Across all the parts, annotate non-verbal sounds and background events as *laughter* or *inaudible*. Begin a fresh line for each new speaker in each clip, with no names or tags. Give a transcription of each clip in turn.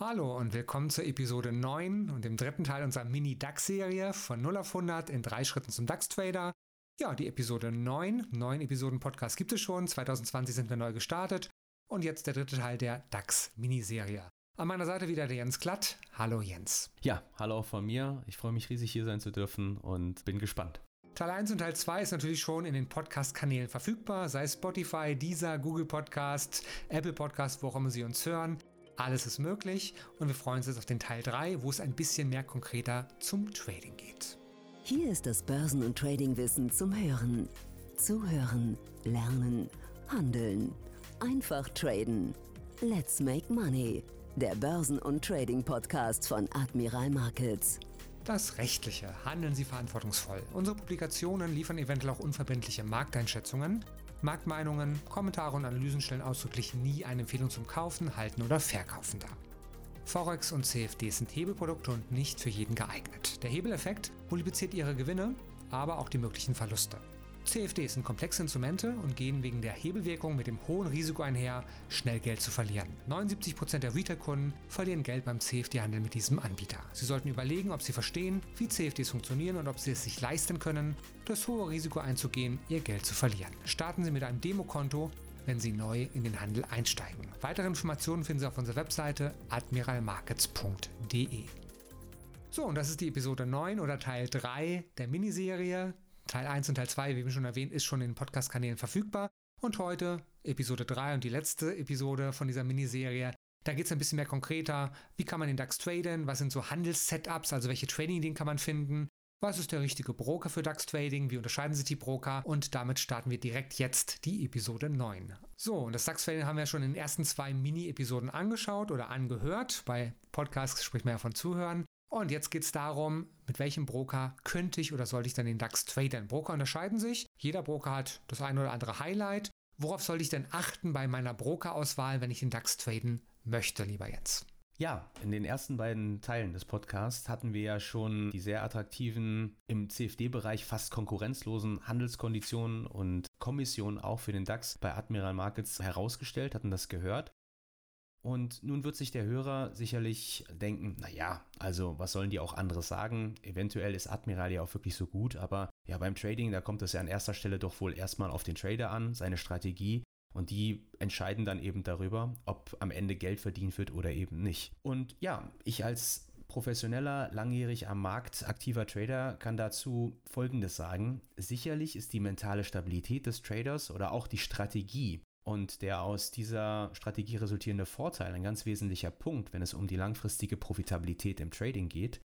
Hallo und willkommen zur Episode 9 und dem dritten Teil unserer Mini-DAX-Serie von 0 auf 100 in drei Schritten zum DAX-Trader. Ja, die Episode 9. Neun Episoden Podcast gibt es schon. 2020 sind wir neu gestartet. Und jetzt der dritte Teil der DAX-Miniserie. An meiner Seite wieder der Jens Glatt. Hallo Jens.
Ja, hallo auch von mir. Ich freue mich riesig hier sein zu dürfen und bin gespannt.
Teil 1 und Teil 2 ist natürlich schon in den Podcast-Kanälen verfügbar, sei es Spotify, Deezer, Google Podcast, Apple Podcast, wo auch immer Sie uns hören. Alles ist möglich und wir freuen uns jetzt auf den Teil 3, wo es ein bisschen mehr konkreter zum Trading geht.
Hier ist das Börsen- und Tradingwissen zum Hören. Zuhören, lernen, handeln. Einfach traden. Let's make money. Der Börsen- und Trading-Podcast von Admiral Markets.
Das Rechtliche. Handeln Sie verantwortungsvoll. Unsere Publikationen liefern eventuell auch unverbindliche Markteinschätzungen. Marktmeinungen, Kommentare und Analysen stellen ausdrücklich nie eine Empfehlung zum Kaufen, Halten oder Verkaufen dar. Forex und CFDs sind Hebelprodukte und nicht für jeden geeignet. Der Hebeleffekt multipliziert Ihre Gewinne, aber auch die möglichen Verluste. CFDs sind komplexe Instrumente und gehen wegen der Hebelwirkung mit dem hohen Risiko einher, schnell Geld zu verlieren. 79% der Retail-Kunden verlieren Geld beim CFD-Handel mit diesem Anbieter. Sie sollten überlegen, ob sie verstehen, wie CFDs funktionieren und ob sie es sich leisten können, das hohe Risiko einzugehen, ihr Geld zu verlieren. Starten Sie mit einem Demokonto, wenn Sie neu in den Handel einsteigen. Weitere Informationen finden Sie auf unserer Webseite admiralmarkets.de. So, und das ist die Episode 9 oder Teil 3 der Miniserie. Teil 1 und Teil 2, wie eben schon erwähnt, ist schon in den Podcast-Kanälen verfügbar. Und heute Episode 3 und die letzte Episode von dieser Miniserie. Da geht es ein bisschen mehr konkreter. Wie kann man den DAX traden? Was sind so Handelssetups? Also welche Trading-Ideen kann man finden? Was ist der richtige Broker für DAX Trading? Wie unterscheiden sich die Broker? Und damit starten wir direkt jetzt die Episode 9. So, und das DAX Trading haben wir schon in den ersten zwei Mini-Episoden angeschaut oder angehört. Bei Podcasts spricht man ja von Zuhören. Und jetzt geht es darum, mit welchem Broker könnte ich oder sollte ich dann den DAX traden? Broker unterscheiden sich. Jeder Broker hat das eine oder andere Highlight. Worauf sollte ich denn achten bei meiner Brokerauswahl, wenn ich den DAX traden möchte, lieber Jens?
Ja, in den ersten beiden Teilen des Podcasts hatten wir ja schon die sehr attraktiven, im CFD-Bereich fast konkurrenzlosen Handelskonditionen und Kommissionen auch für den DAX bei Admiral Markets herausgestellt, hatten das gehört. Und nun wird sich der Hörer sicherlich denken, naja, also was sollen die auch anderes sagen? Eventuell ist Admiral ja auch wirklich so gut, aber ja, beim Trading, da kommt es ja an erster Stelle doch wohl erstmal auf den Trader an, seine Strategie. Und die entscheiden dann eben darüber, ob am Ende Geld verdient wird oder eben nicht. Und ja, ich als professioneller, langjährig am Markt aktiver Trader kann dazu Folgendes sagen. Sicherlich ist die mentale Stabilität des Traders oder auch die Strategie und der aus dieser Strategie resultierende Vorteil ein ganz wesentlicher Punkt, wenn es um die langfristige Profitabilität im Trading geht.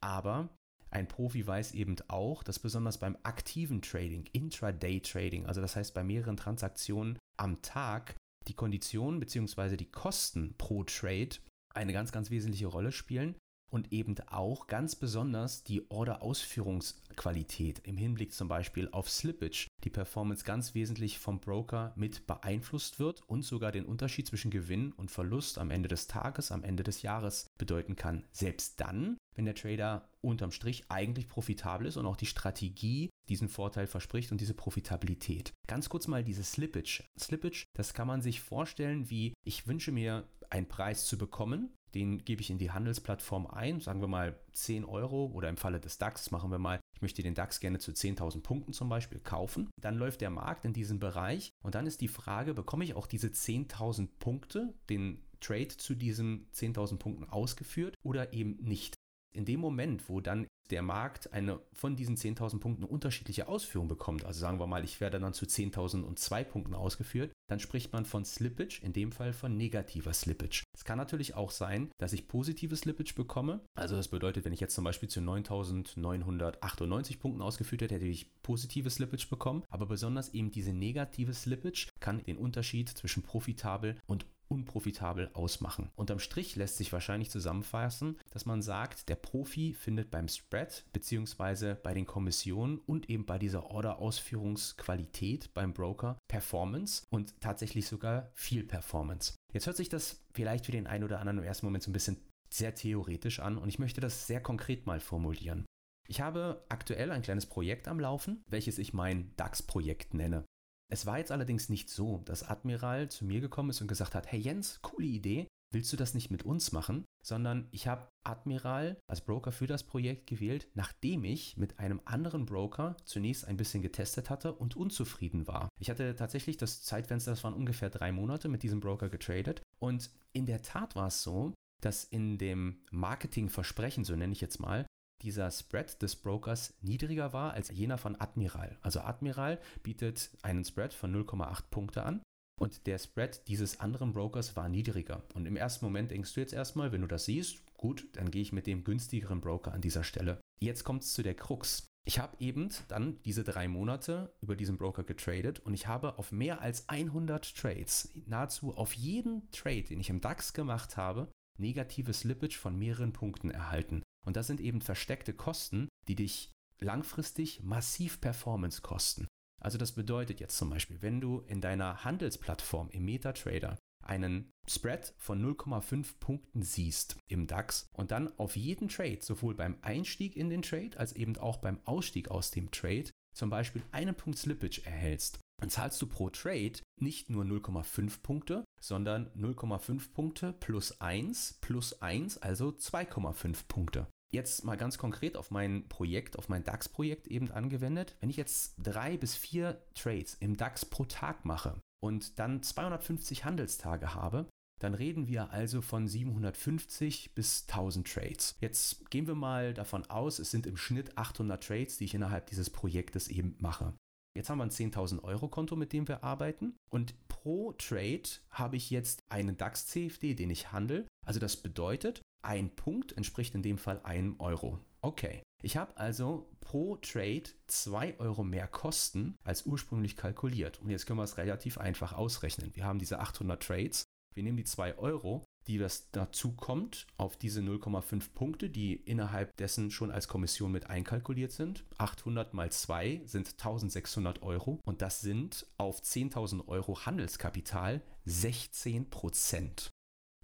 Aber ein Profi weiß eben auch, dass besonders beim aktiven Trading, Intraday Trading, also das heißt bei mehreren Transaktionen am Tag, die Konditionen bzw. die Kosten pro Trade eine ganz, ganz wesentliche Rolle spielen und eben auch ganz besonders die Order-Ausführungsqualität im Hinblick zum Beispiel auf Slippage, die Performance ganz wesentlich vom Broker mit beeinflusst wird und sogar den Unterschied zwischen Gewinn und Verlust am Ende des Tages, am Ende des Jahres bedeuten kann. Selbst dann, wenn der Trader unterm Strich eigentlich profitabel ist und auch die Strategie diesen Vorteil verspricht und diese Profitabilität. Ganz kurz mal diese Slippage. Slippage, das kann man sich vorstellen wie, ich wünsche mir einen Preis zu bekommen, den gebe ich in die Handelsplattform ein, sagen wir mal 10 Euro oder im Falle des DAX machen wir mal, ich möchte den DAX gerne zu 10.000 Punkten zum Beispiel kaufen. Dann läuft der Markt in diesem Bereich und dann ist die Frage, bekomme ich auch diese 10.000 Punkte, den Trade zu diesen 10.000 Punkten ausgeführt oder eben nicht. In dem Moment, wo dann der Markt eine von diesen 10.000 Punkten unterschiedliche Ausführung bekommt, also sagen wir mal, ich werde dann zu 10.002 Punkten ausgeführt, dann spricht man von Slippage, in dem Fall von negativer Slippage. Es kann natürlich auch sein, dass ich positive Slippage bekomme. Also das bedeutet, wenn ich jetzt zum Beispiel zu 9.998 Punkten ausgeführt hätte, hätte ich positive Slippage bekommen. Aber besonders eben diese negative Slippage kann den Unterschied zwischen profitabel und unprofitabel ausmachen. Unterm Strich lässt sich wahrscheinlich zusammenfassen, dass man sagt, der Profi findet beim Spread bzw. bei den Kommissionen und eben bei dieser Order-Ausführungsqualität beim Broker Performance und tatsächlich sogar viel Performance. Jetzt hört sich das vielleicht für den einen oder anderen im ersten Moment so ein bisschen sehr theoretisch an und ich möchte das sehr konkret mal formulieren. Ich habe aktuell ein kleines Projekt am Laufen, welches ich mein DAX-Projekt nenne. Es war jetzt allerdings nicht so, dass Admiral zu mir gekommen ist und gesagt hat, hey Jens, coole Idee, willst du das nicht mit uns machen? Sondern ich habe Admiral als Broker für das Projekt gewählt, nachdem ich mit einem anderen Broker zunächst ein bisschen getestet hatte und unzufrieden war. Ich hatte tatsächlich das Zeitfenster, das waren ungefähr drei Monate mit diesem Broker getradet. Und in der Tat war es so, dass in dem Marketingversprechen, so nenne ich jetzt mal, dieser Spread des Brokers niedriger war als jener von Admiral. Also Admiral bietet einen Spread von 0,8 Punkte an und der Spread dieses anderen Brokers war niedriger. Und im ersten Moment denkst du jetzt erstmal, wenn du das siehst, gut, dann gehe ich mit dem günstigeren Broker an dieser Stelle. Jetzt kommt es zu der Krux. Ich habe eben dann diese drei Monate über diesen Broker getradet und ich habe auf mehr als 100 Trades, nahezu auf jeden Trade, den ich im DAX gemacht habe, negative Slippage von mehreren Punkten erhalten. Und das sind eben versteckte Kosten, die dich langfristig massiv Performance kosten. Also das bedeutet jetzt zum Beispiel, wenn du in deiner Handelsplattform im MetaTrader einen Spread von 0,5 Punkten siehst im DAX und dann auf jeden Trade, sowohl beim Einstieg in den Trade als eben auch beim Ausstieg aus dem Trade, zum Beispiel einen Punkt Slippage erhältst, dann zahlst du pro Trade nicht nur 0,5 Punkte, sondern 0,5 Punkte plus 1 plus 1, also 2,5 Punkte. Jetzt mal ganz konkret auf mein Projekt, auf mein DAX-Projekt eben angewendet. Wenn ich jetzt drei bis vier Trades im DAX pro Tag mache und dann 250 Handelstage habe, dann reden wir also von 750 bis 1000 Trades. Jetzt gehen wir mal davon aus, es sind im Schnitt 800 Trades, die ich innerhalb dieses Projektes eben mache. Jetzt haben wir ein 10.000 Euro Konto, mit dem wir arbeiten. Und pro Trade habe ich jetzt einen DAX-CFD, den ich handle. Also das bedeutet, ein Punkt entspricht in dem Fall einem Euro. Okay. Ich habe also pro Trade 2 Euro mehr Kosten als ursprünglich kalkuliert. Und jetzt können wir es relativ einfach ausrechnen. Wir haben diese 800 Trades. Wir nehmen die 2 Euro die das dazu kommt, auf diese 0,5 Punkte, die innerhalb dessen schon als Kommission mit einkalkuliert sind. 800 mal 2 sind 1600 Euro und das sind auf 10.000 Euro Handelskapital 16 Prozent.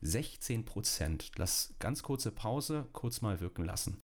16 Prozent. Lass ganz kurze Pause kurz mal wirken lassen.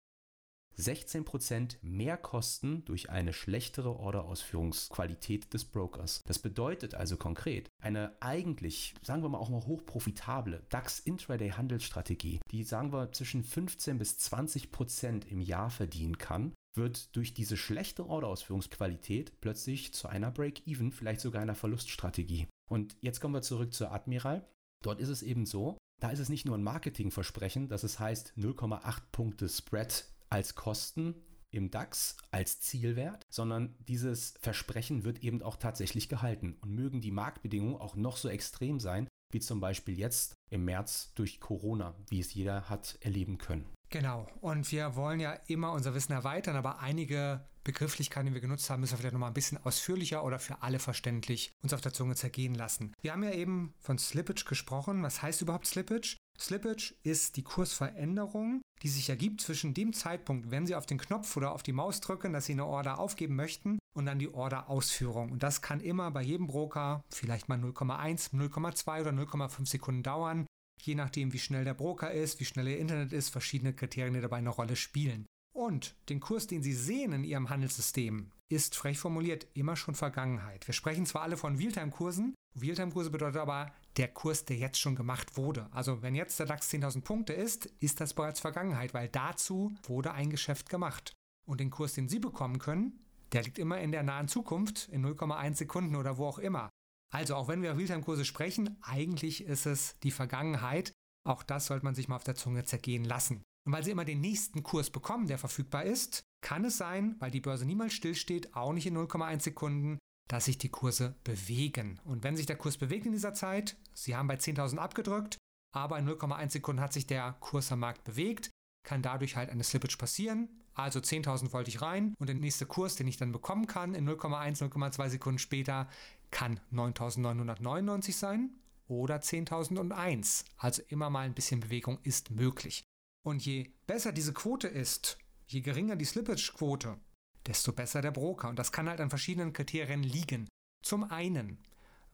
16% mehr Kosten durch eine schlechtere Orderausführungsqualität des Brokers. Das bedeutet also konkret, eine eigentlich, sagen wir mal auch mal hochprofitable DAX Intraday Handelsstrategie, die sagen wir zwischen 15 bis 20% im Jahr verdienen kann, wird durch diese schlechte Orderausführungsqualität plötzlich zu einer Break-Even, vielleicht sogar einer Verluststrategie. Und jetzt kommen wir zurück zur Admiral. Dort ist es eben so, da ist es nicht nur ein Marketingversprechen, dass es heißt 0,8 Punkte Spread als Kosten im DAX als Zielwert, sondern dieses Versprechen wird eben auch tatsächlich gehalten. Und mögen die Marktbedingungen auch noch so extrem sein, wie zum Beispiel jetzt im März durch Corona, wie es jeder hat erleben können.
Genau. Und wir wollen ja immer unser Wissen erweitern, aber einige Begrifflichkeiten, die wir genutzt haben, müssen wir vielleicht nochmal ein bisschen ausführlicher oder für alle verständlich uns auf der Zunge zergehen lassen. Wir haben ja eben von Slippage gesprochen. Was heißt überhaupt Slippage? Slippage ist die Kursveränderung, die sich ergibt zwischen dem Zeitpunkt, wenn Sie auf den Knopf oder auf die Maus drücken, dass Sie eine Order aufgeben möchten und dann die Order-Ausführung. Und das kann immer bei jedem Broker vielleicht mal 0,1, 0,2 oder 0,5 Sekunden dauern, je nachdem wie schnell der Broker ist, wie schnell Ihr Internet ist, verschiedene Kriterien, die dabei eine Rolle spielen. Und den Kurs, den Sie sehen in Ihrem Handelssystem, ist frech formuliert immer schon Vergangenheit. Wir sprechen zwar alle von Realtime-Kursen, Realtime-Kurse bedeutet aber der Kurs, der jetzt schon gemacht wurde. Also wenn jetzt der DAX 10.000 Punkte ist, ist das bereits Vergangenheit, weil dazu wurde ein Geschäft gemacht. Und den Kurs, den Sie bekommen können, der liegt immer in der nahen Zukunft, in 0,1 Sekunden oder wo auch immer. Also auch wenn wir Realtime-Kurse sprechen, eigentlich ist es die Vergangenheit. Auch das sollte man sich mal auf der Zunge zergehen lassen. Und weil Sie immer den nächsten Kurs bekommen, der verfügbar ist, kann es sein, weil die Börse niemals stillsteht, auch nicht in 0,1 Sekunden, dass sich die Kurse bewegen. Und wenn sich der Kurs bewegt in dieser Zeit, Sie haben bei 10.000 abgedrückt, aber in 0,1 Sekunden hat sich der Kurs am Markt bewegt, kann dadurch halt eine Slippage passieren. Also 10.000 wollte ich rein und der nächste Kurs, den ich dann bekommen kann, in 0,1, 0,2 Sekunden später, kann 9.999 sein oder 10.001. Also immer mal ein bisschen Bewegung ist möglich. Und je besser diese Quote ist, je geringer die Slippage-Quote, desto besser der Broker. Und das kann halt an verschiedenen Kriterien liegen. Zum einen,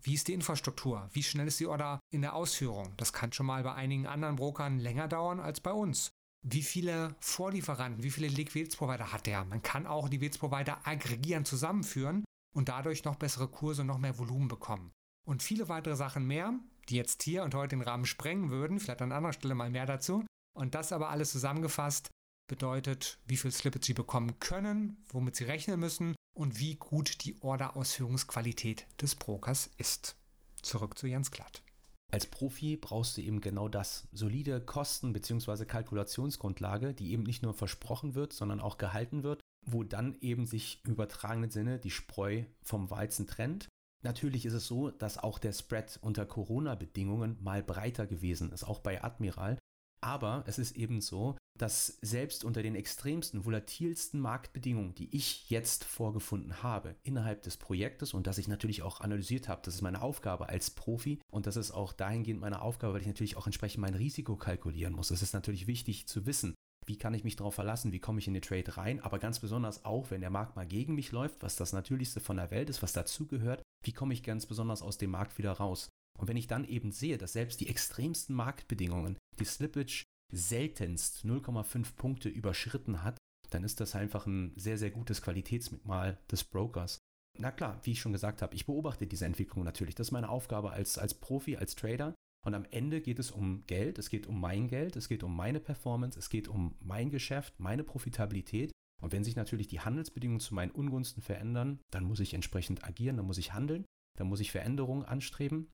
wie ist die Infrastruktur? Wie schnell ist die Order in der Ausführung? Das kann schon mal bei einigen anderen Brokern länger dauern als bei uns. Wie viele Vorlieferanten, wie viele Liquiditätsprovider hat der? Man kann auch Liquiditätsprovider aggregieren, zusammenführen und dadurch noch bessere Kurse und noch mehr Volumen bekommen. Und viele weitere Sachen mehr, die jetzt hier und heute den Rahmen sprengen würden, vielleicht an anderer Stelle mal mehr dazu. Und das aber alles zusammengefasst bedeutet, wie viel Slippage sie bekommen können, womit sie rechnen müssen und wie gut die Order-Ausführungsqualität des Brokers ist. Zurück zu Jens Glatt.
Als Profi brauchst du eben genau das. Solide Kosten- bzw. Kalkulationsgrundlage, die eben nicht nur versprochen wird, sondern auch gehalten wird, wo dann eben sich im übertragenen Sinne die Spreu vom Weizen trennt. Natürlich ist es so, dass auch der Spread unter Corona-Bedingungen mal breiter gewesen ist, auch bei Admiral. Aber es ist eben so, dass selbst unter den extremsten, volatilsten Marktbedingungen, die ich jetzt vorgefunden habe innerhalb des Projektes und das ich natürlich auch analysiert habe, das ist meine Aufgabe als Profi und das ist auch dahingehend meine Aufgabe, weil ich natürlich auch entsprechend mein Risiko kalkulieren muss. Es ist natürlich wichtig zu wissen, wie kann ich mich darauf verlassen, wie komme ich in den Trade rein, aber ganz besonders auch, wenn der Markt mal gegen mich läuft, was das Natürlichste von der Welt ist, was dazugehört, wie komme ich ganz besonders aus dem Markt wieder raus. Und wenn ich dann eben sehe, dass selbst die extremsten Marktbedingungen die Slippage seltenst 0,5 Punkte überschritten hat, dann ist das einfach ein sehr, sehr gutes Qualitätsmerkmal des Brokers. Na klar, wie ich schon gesagt habe, ich beobachte diese Entwicklung natürlich. Das ist meine Aufgabe als, als Profi, als Trader. Und am Ende geht es um Geld, es geht um mein Geld, es geht um meine Performance, es geht um mein Geschäft, meine Profitabilität. Und wenn sich natürlich die Handelsbedingungen zu meinen Ungunsten verändern, dann muss ich entsprechend agieren, dann muss ich handeln, dann muss ich Veränderungen anstreben.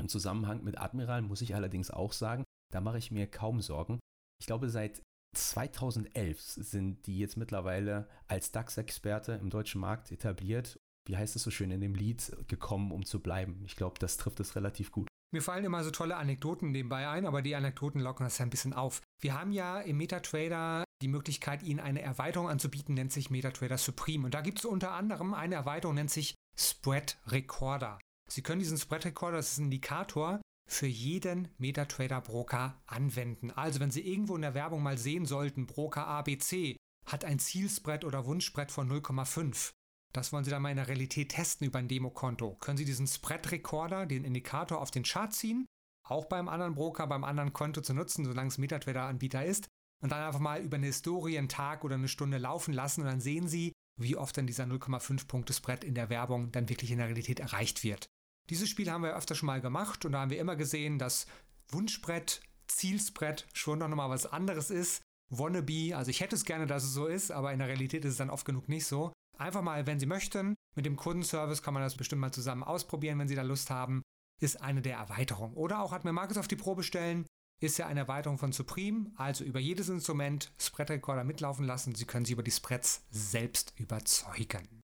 Im Zusammenhang mit Admiral muss ich allerdings auch sagen, da mache ich mir kaum Sorgen. Ich glaube, seit 2011 sind die jetzt mittlerweile als DAX-Experte im deutschen Markt etabliert. Wie heißt es so schön in dem Lied, gekommen, um zu bleiben. Ich glaube, das trifft es relativ gut.
Mir fallen immer so tolle Anekdoten nebenbei ein, aber die Anekdoten locken das ja ein bisschen auf. Wir haben ja im MetaTrader die Möglichkeit, Ihnen eine Erweiterung anzubieten, nennt sich MetaTrader Supreme. Und da gibt es unter anderem eine Erweiterung, nennt sich Spread Recorder. Sie können diesen Spread Recorder, das ist ein Indikator, für jeden MetaTrader Broker anwenden. Also wenn Sie irgendwo in der Werbung mal sehen sollten, Broker ABC hat ein Zielspread oder Wunschspread von 0,5. Das wollen Sie dann mal in der Realität testen über ein Demokonto. Können Sie diesen Spread Recorder, den Indikator auf den Chart ziehen, auch beim anderen Broker, beim anderen Konto zu nutzen, solange es MetaTrader-Anbieter ist, und dann einfach mal über eine Historie einen Tag oder eine Stunde laufen lassen und dann sehen Sie, wie oft dann dieser 0,5 Punkte Spread in der Werbung dann wirklich in der Realität erreicht wird. Dieses Spiel haben wir öfter schon mal gemacht und da haben wir immer gesehen, dass Wunschbrett, Zielsbrett schon noch mal was anderes ist. Wannabe, also ich hätte es gerne, dass es so ist, aber in der Realität ist es dann oft genug nicht so. Einfach mal, wenn Sie möchten, mit dem Kundenservice kann man das bestimmt mal zusammen ausprobieren, wenn Sie da Lust haben, ist eine der Erweiterungen. Oder auch hat mir Markus auf die Probe stellen, ist ja eine Erweiterung von Supreme, also über jedes Instrument Spread Recorder mitlaufen lassen. Sie können sich über die Spreads selbst überzeugen.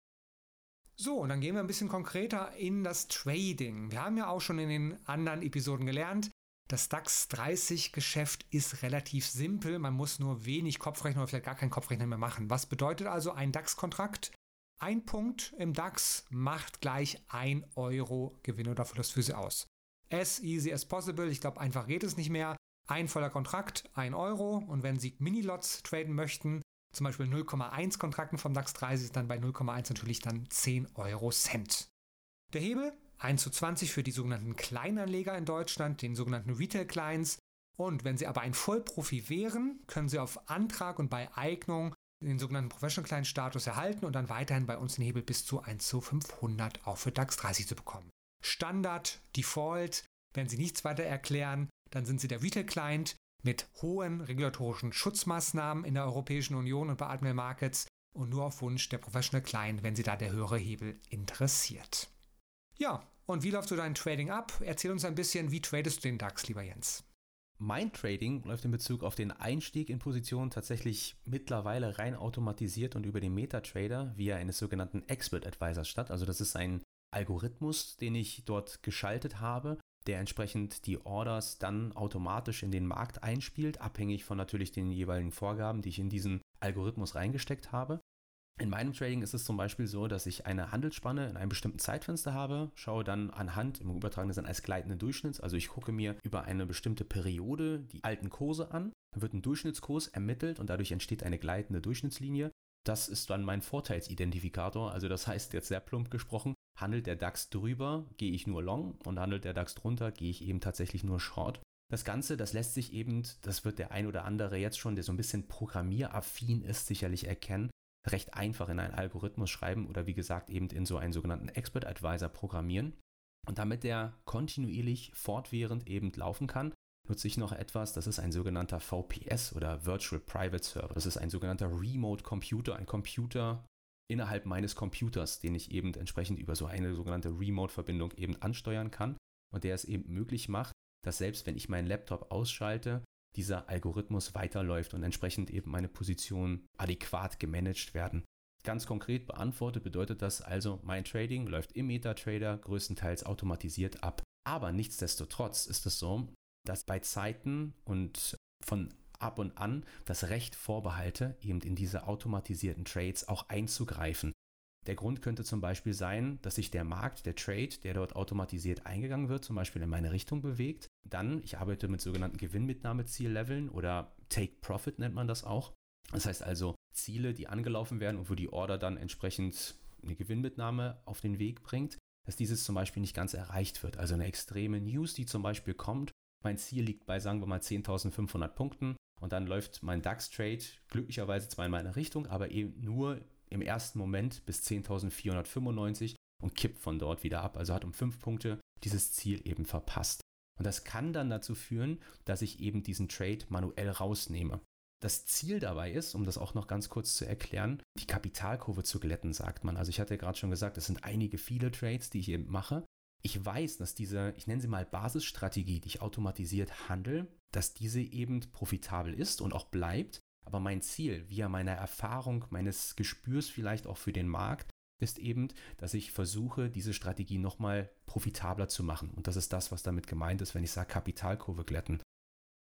So, und dann gehen wir ein bisschen konkreter in das Trading. Wir haben ja auch schon in den anderen Episoden gelernt, das DAX 30 Geschäft ist relativ simpel. Man muss nur wenig Kopfrechnen oder vielleicht gar keinen Kopfrechnen mehr machen. Was bedeutet also ein DAX-Kontrakt? Ein Punkt im DAX macht gleich 1 Euro Gewinn oder Verlust für Sie aus. As easy as possible. Ich glaube, einfach geht es nicht mehr. Ein voller Kontrakt, 1 Euro. Und wenn Sie Mini-Lots traden möchten, zum Beispiel 0,1 Kontrakten vom DAX 30 ist dann bei 0,1 natürlich dann 10 Euro Cent. Der Hebel 1 zu 20 für die sogenannten Kleinanleger in Deutschland, den sogenannten Retail Clients. Und wenn Sie aber ein Vollprofi wären, können Sie auf Antrag und bei Eignung den sogenannten Professional Client Status erhalten und dann weiterhin bei uns den Hebel bis zu 1 zu 500 auch für DAX 30 zu bekommen. Standard, Default, wenn Sie nichts weiter erklären, dann sind Sie der Retail Client mit hohen regulatorischen Schutzmaßnahmen in der Europäischen Union und bei Admiral Markets und nur auf Wunsch der Professional Client, wenn Sie da der höhere Hebel interessiert. Ja, und wie läuft so dein Trading ab? Erzähl uns ein bisschen, wie tradest du den DAX, lieber Jens?
Mein Trading läuft in Bezug auf den Einstieg in Positionen tatsächlich mittlerweile rein automatisiert und über den MetaTrader via eines sogenannten Expert Advisors statt. Also das ist ein Algorithmus, den ich dort geschaltet habe, der entsprechend die Orders dann automatisch in den Markt einspielt, abhängig von natürlich den jeweiligen Vorgaben, die ich in diesen Algorithmus reingesteckt habe. In meinem Trading ist es zum Beispiel so, dass ich eine Handelsspanne in einem bestimmten Zeitfenster habe, schaue dann anhand im übertragenen Sinne als gleitende Durchschnitts, also ich gucke mir über eine bestimmte Periode die alten Kurse an, dann wird ein Durchschnittskurs ermittelt und dadurch entsteht eine gleitende Durchschnittslinie. Das ist dann mein Vorteilsidentifikator, also das heißt jetzt sehr plump gesprochen, handelt der DAX drüber, gehe ich nur long und handelt der DAX drunter, gehe ich eben tatsächlich nur short. Das Ganze, das lässt sich eben, das wird der ein oder andere jetzt schon, der so ein bisschen programmieraffin ist, sicherlich erkennen, recht einfach in einen Algorithmus schreiben oder wie gesagt eben in so einen sogenannten Expert Advisor programmieren. Und damit der kontinuierlich fortwährend eben laufen kann, nutze ich noch etwas, das ist ein sogenannter VPS oder Virtual Private Server. Das ist ein sogenannter Remote Computer, ein Computer innerhalb meines Computers, den ich eben entsprechend über so eine sogenannte Remote-Verbindung eben ansteuern kann und der es eben möglich macht, dass selbst wenn ich meinen Laptop ausschalte, dieser Algorithmus weiterläuft und entsprechend eben meine Positionen adäquat gemanagt werden. Ganz konkret beantwortet bedeutet das also, mein Trading läuft im MetaTrader größtenteils automatisiert ab. Aber nichtsdestotrotz ist es so, dass bei Zeiten und von ab und an das Recht vorbehalte, eben in diese automatisierten Trades auch einzugreifen. Der Grund könnte zum Beispiel sein, dass sich der Markt, der Trade, der dort automatisiert eingegangen wird, zum Beispiel in meine Richtung bewegt. Dann, ich arbeite mit sogenannten Gewinnmitnahmezielleveln oder Take Profit nennt man das auch. Das heißt also Ziele, die angelaufen werden und wo die Order dann entsprechend eine Gewinnmitnahme auf den Weg bringt, dass dieses zum Beispiel nicht ganz erreicht wird. Also eine extreme News, die zum Beispiel kommt. Mein Ziel liegt bei, sagen wir mal, 10.500 Punkten und dann läuft mein DAX-Trade glücklicherweise zwar in meine Richtung, aber eben nur im ersten Moment bis 10.495 und kippt von dort wieder ab. Also hat um fünf Punkte dieses Ziel eben verpasst. Und das kann dann dazu führen, dass ich eben diesen Trade manuell rausnehme. Das Ziel dabei ist, um das auch noch ganz kurz zu erklären, die Kapitalkurve zu glätten, sagt man. Also ich hatte ja gerade schon gesagt, es sind einige viele Trades, die ich eben mache. Ich weiß, dass diese, ich nenne sie mal Basisstrategie, die ich automatisiert handle, dass diese eben profitabel ist und auch bleibt. Aber mein Ziel, via meiner Erfahrung, meines Gespürs vielleicht auch für den Markt, ist eben, dass ich versuche, diese Strategie nochmal profitabler zu machen. Und das ist das, was damit gemeint ist, wenn ich sage Kapitalkurve glätten.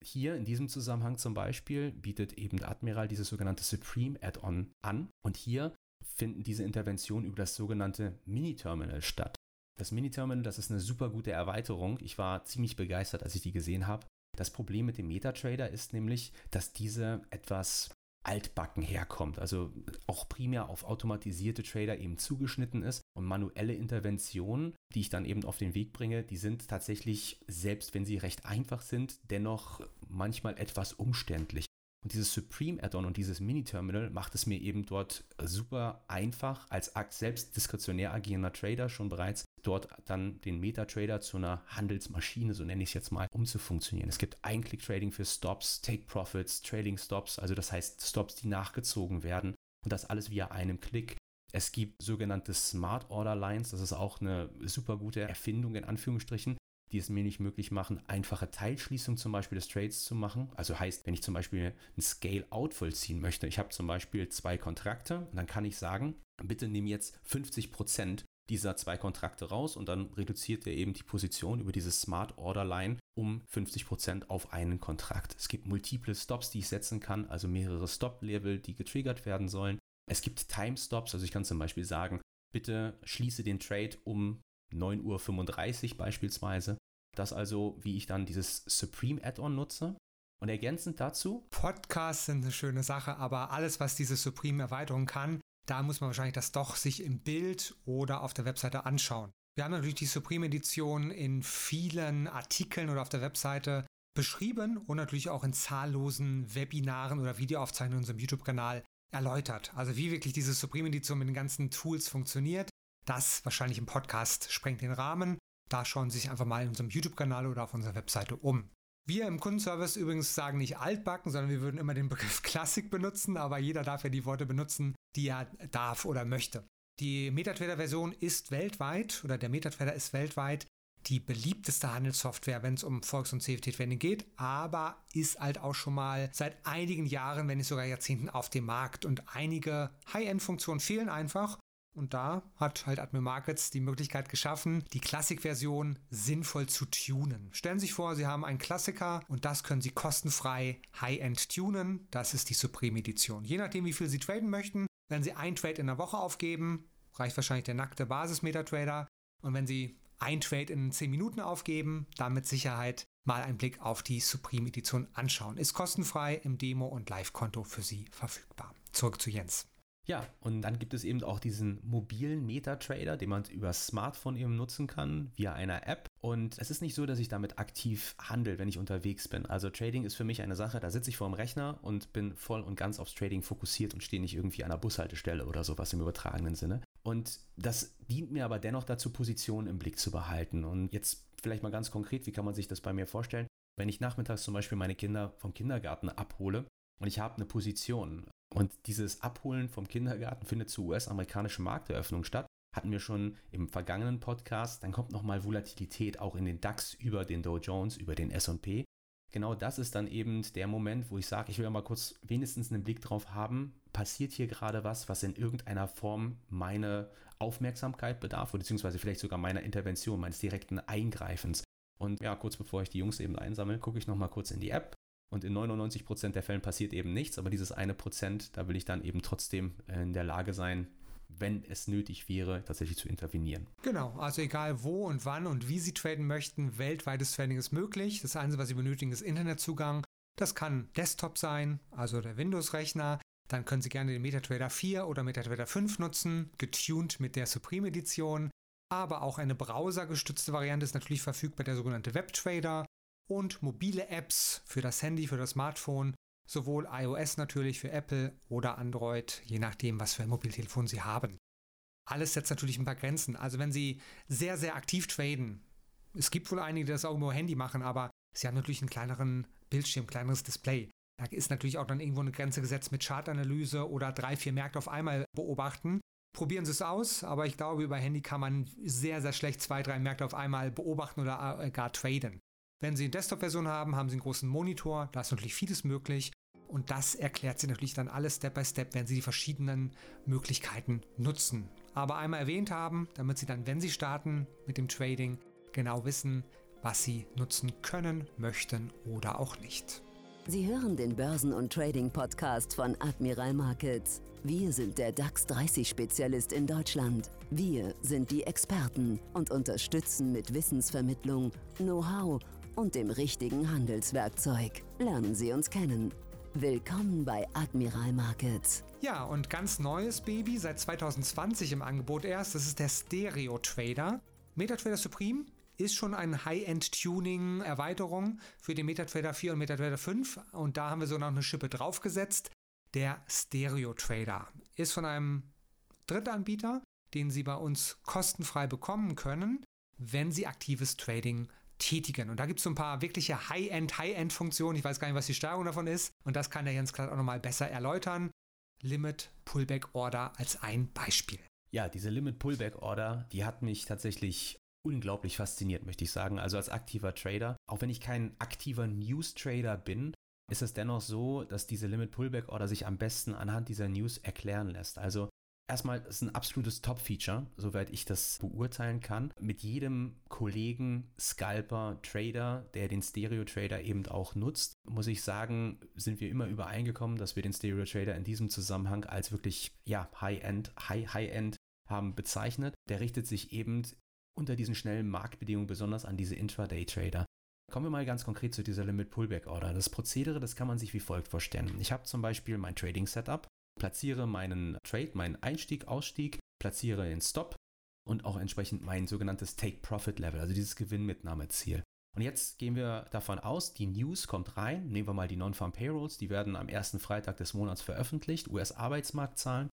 Hier in diesem Zusammenhang zum Beispiel bietet eben Admiral dieses sogenannte Supreme Add-on an. Und hier finden diese Interventionen über das sogenannte Mini-Terminal statt. Das Mini-Terminal, das ist eine super gute Erweiterung. Ich war ziemlich begeistert, als ich die gesehen habe. Das Problem mit dem MetaTrader ist nämlich, dass diese etwas altbacken herkommt, also auch primär auf automatisierte Trader eben zugeschnitten ist und manuelle Interventionen, die ich dann eben auf den Weg bringe, die sind tatsächlich, selbst wenn sie recht einfach sind, dennoch manchmal etwas umständlich. Und dieses Supreme Add-on und dieses Mini-Terminal macht es mir eben dort super einfach, als selbst diskretionär agierender Trader schon bereits dort dann den Meta-Trader zu einer Handelsmaschine, so nenne ich es jetzt mal, umzufunktionieren. Es gibt Ein-Click-Trading für Stops, Take-Profits, Trading-Stops, also das heißt Stops, die nachgezogen werden und das alles via einem Klick. Es gibt sogenannte Smart Order Lines, das ist auch eine super gute Erfindung in Anführungsstrichen die es mir nicht möglich machen, einfache Teilschließung zum Beispiel des Trades zu machen. Also heißt, wenn ich zum Beispiel ein Scale-Out vollziehen möchte, ich habe zum Beispiel zwei Kontrakte dann kann ich sagen, bitte nimm jetzt 50 Prozent dieser zwei Kontrakte raus und dann reduziert er eben die Position über diese Smart Order Line um 50 Prozent auf einen Kontrakt. Es gibt multiple Stops, die ich setzen kann, also mehrere Stop-Level, die getriggert werden sollen. Es gibt Time-Stops, also ich kann zum Beispiel sagen, bitte schließe den Trade um 9.35 Uhr beispielsweise. Das also, wie ich dann dieses Supreme Add-on nutze. Und ergänzend dazu.
Podcasts sind eine schöne Sache, aber alles, was diese Supreme-Erweiterung kann, da muss man wahrscheinlich das doch sich im Bild oder auf der Webseite anschauen. Wir haben natürlich die Supreme-Edition in vielen Artikeln oder auf der Webseite beschrieben und natürlich auch in zahllosen Webinaren oder Videoaufzeichnungen in unserem YouTube-Kanal erläutert. Also wie wirklich diese Supreme-Edition mit den ganzen Tools funktioniert. Das wahrscheinlich im Podcast sprengt den Rahmen. Da schauen Sie sich einfach mal in unserem YouTube-Kanal oder auf unserer Webseite um. Wir im Kundenservice übrigens sagen nicht altbacken, sondern wir würden immer den Begriff *laughs* Klassik benutzen, aber jeder darf ja die Worte benutzen, die er darf oder möchte. Die MetaTrader-Version ist weltweit oder der MetaTrader ist weltweit die beliebteste Handelssoftware, wenn es um Volks- und CFD-Trading geht, aber ist halt auch schon mal seit einigen Jahren, wenn nicht sogar Jahrzehnten auf dem Markt und einige High-End-Funktionen fehlen einfach und da hat halt Admin Markets die Möglichkeit geschaffen, die Classic-Version sinnvoll zu tunen. Stellen Sie sich vor, Sie haben einen Klassiker und das können Sie kostenfrei High-End tunen. Das ist die Supreme Edition. Je nachdem, wie viel Sie traden möchten, wenn Sie ein Trade in der Woche aufgeben, reicht wahrscheinlich der nackte Basis-Meta-Trader. Und wenn Sie ein Trade in 10 Minuten aufgeben, dann mit Sicherheit mal einen Blick auf die Supreme Edition anschauen. Ist kostenfrei im Demo- und Live-Konto für Sie verfügbar. Zurück zu Jens.
Ja, und dann gibt es eben auch diesen mobilen Meta-Trader, den man über Smartphone eben nutzen kann, via einer App. Und es ist nicht so, dass ich damit aktiv handle, wenn ich unterwegs bin. Also Trading ist für mich eine Sache, da sitze ich vor dem Rechner und bin voll und ganz aufs Trading fokussiert und stehe nicht irgendwie an einer Bushaltestelle oder sowas im übertragenen Sinne. Und das dient mir aber dennoch dazu, Positionen im Blick zu behalten. Und jetzt vielleicht mal ganz konkret, wie kann man sich das bei mir vorstellen? Wenn ich nachmittags zum Beispiel meine Kinder vom Kindergarten abhole und ich habe eine Position und dieses Abholen vom Kindergarten findet zur US-amerikanischen Markteröffnung statt, hatten wir schon im vergangenen Podcast, dann kommt nochmal Volatilität auch in den DAX über den Dow Jones, über den S&P. Genau das ist dann eben der Moment, wo ich sage, ich will mal kurz wenigstens einen Blick drauf haben, passiert hier gerade was, was in irgendeiner Form meine Aufmerksamkeit bedarf, beziehungsweise vielleicht sogar meiner Intervention, meines direkten Eingreifens. Und ja, kurz bevor ich die Jungs eben einsammle, gucke ich nochmal kurz in die App. Und in 99% der Fällen passiert eben nichts, aber dieses eine Prozent, da will ich dann eben trotzdem in der Lage sein, wenn es nötig wäre, tatsächlich zu intervenieren.
Genau, also egal wo und wann und wie Sie traden möchten, weltweites Trading ist möglich. Das Einzige, was Sie benötigen, ist Internetzugang. Das kann Desktop sein, also der Windows-Rechner. Dann können Sie gerne den MetaTrader 4 oder MetaTrader 5 nutzen, getuned mit der Supreme Edition. Aber auch eine browsergestützte Variante ist natürlich verfügbar, der sogenannte WebTrader. Und mobile Apps für das Handy, für das Smartphone Sowohl iOS natürlich für Apple oder Android, je nachdem, was für ein Mobiltelefon Sie haben. Alles setzt natürlich ein paar Grenzen. Also wenn Sie sehr, sehr aktiv traden, es gibt wohl einige, die das auch nur Handy machen, aber Sie haben natürlich einen kleineren Bildschirm, kleineres Display. Da ist natürlich auch dann irgendwo eine Grenze gesetzt mit Chartanalyse oder drei, vier Märkte auf einmal beobachten. Probieren Sie es aus, aber ich glaube, über Handy kann man sehr, sehr schlecht zwei, drei Märkte auf einmal beobachten oder äh, gar traden. Wenn Sie eine Desktop-Version haben, haben Sie einen großen Monitor, da ist natürlich vieles möglich. Und das erklärt Sie natürlich dann alles Step by Step, wenn Sie die verschiedenen Möglichkeiten nutzen. Aber einmal erwähnt haben, damit Sie dann, wenn Sie starten mit dem Trading, genau wissen, was Sie nutzen können, möchten oder auch nicht.
Sie hören den Börsen- und Trading-Podcast von Admiral Markets. Wir sind der DAX 30-Spezialist in Deutschland. Wir sind die Experten und unterstützen mit Wissensvermittlung, Know-how und dem richtigen Handelswerkzeug. Lernen Sie uns kennen. Willkommen bei Admiral Markets.
Ja, und ganz neues Baby, seit 2020 im Angebot erst, das ist der Stereo Trader. MetaTrader Supreme ist schon eine High-End-Tuning-Erweiterung für den MetaTrader 4 und MetaTrader 5 und da haben wir so noch eine Schippe draufgesetzt. Der Stereo Trader ist von einem Drittanbieter, den Sie bei uns kostenfrei bekommen können, wenn Sie aktives Trading tätigen. Und da gibt es so ein paar wirkliche High-End, High-End-Funktionen. Ich weiß gar nicht, was die Steuerung davon ist. Und das kann der Jens Klatt auch nochmal besser erläutern. Limit Pullback Order als ein Beispiel.
Ja, diese Limit Pullback Order, die hat mich tatsächlich unglaublich fasziniert, möchte ich sagen. Also als aktiver Trader, auch wenn ich kein aktiver News Trader bin, ist es dennoch so, dass diese Limit Pullback Order sich am besten anhand dieser News erklären lässt. Also Erstmal ist ein absolutes Top-Feature, soweit ich das beurteilen kann. Mit jedem Kollegen, Scalper, Trader, der den Stereo-Trader eben auch nutzt, muss ich sagen, sind wir immer übereingekommen, dass wir den Stereo-Trader in diesem Zusammenhang als wirklich ja, High-End, High-High-End haben bezeichnet. Der richtet sich eben unter diesen schnellen Marktbedingungen besonders an diese Intraday-Trader. Kommen wir mal ganz konkret zu dieser Limit Pullback Order. Das Prozedere, das kann man sich wie folgt vorstellen. Ich habe zum Beispiel mein Trading Setup platziere meinen Trade, meinen Einstieg, Ausstieg, platziere den Stop und auch entsprechend mein sogenanntes Take-Profit-Level, also dieses Gewinnmitnahmeziel. Und jetzt gehen wir davon aus, die News kommt rein. Nehmen wir mal die Non-Farm Payrolls, die werden am ersten Freitag des Monats veröffentlicht, US-Arbeitsmarktzahlen.